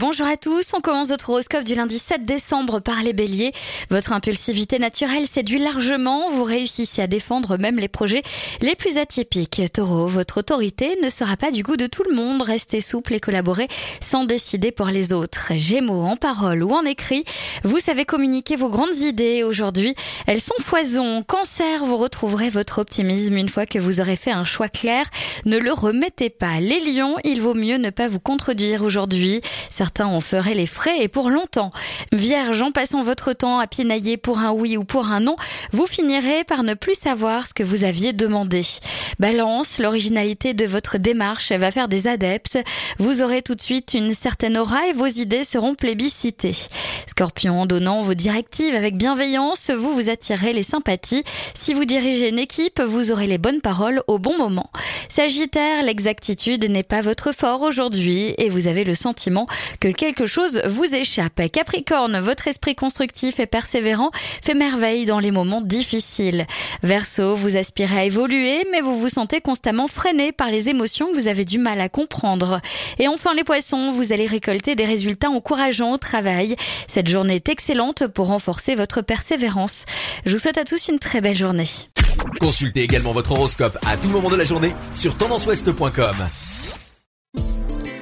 Bonjour à tous, on commence votre horoscope du lundi 7 décembre par les béliers. Votre impulsivité naturelle séduit largement, vous réussissez à défendre même les projets les plus atypiques. Taureau, votre autorité ne sera pas du goût de tout le monde, restez souple et collaborez sans décider pour les autres. Gémeaux, en parole ou en écrit, vous savez communiquer vos grandes idées aujourd'hui, elles sont foison. Cancer, vous retrouverez votre optimisme une fois que vous aurez fait un choix clair, ne le remettez pas. Les lions, il vaut mieux ne pas vous contredire aujourd'hui. Certains en feraient les frais et pour longtemps. Vierge, en passant votre temps à pinailler pour un oui ou pour un non, vous finirez par ne plus savoir ce que vous aviez demandé. Balance, l'originalité de votre démarche va faire des adeptes. Vous aurez tout de suite une certaine aura et vos idées seront plébiscitées. Scorpion, en donnant vos directives avec bienveillance, vous vous attirez les sympathies. Si vous dirigez une équipe, vous aurez les bonnes paroles au bon moment. Sagittaire, l'exactitude n'est pas votre fort aujourd'hui et vous avez le sentiment que quelque chose vous échappe. Capricorne, votre esprit constructif et persévérant fait merveille dans les moments difficiles. Verseau, vous aspirez à évoluer, mais vous vous sentez constamment freiné par les émotions que vous avez du mal à comprendre. Et enfin les poissons, vous allez récolter des résultats encourageants au travail. Cette journée est excellente pour renforcer votre persévérance. Je vous souhaite à tous une très belle journée. Consultez également votre horoscope à tout moment de la journée sur tendanceouest.com.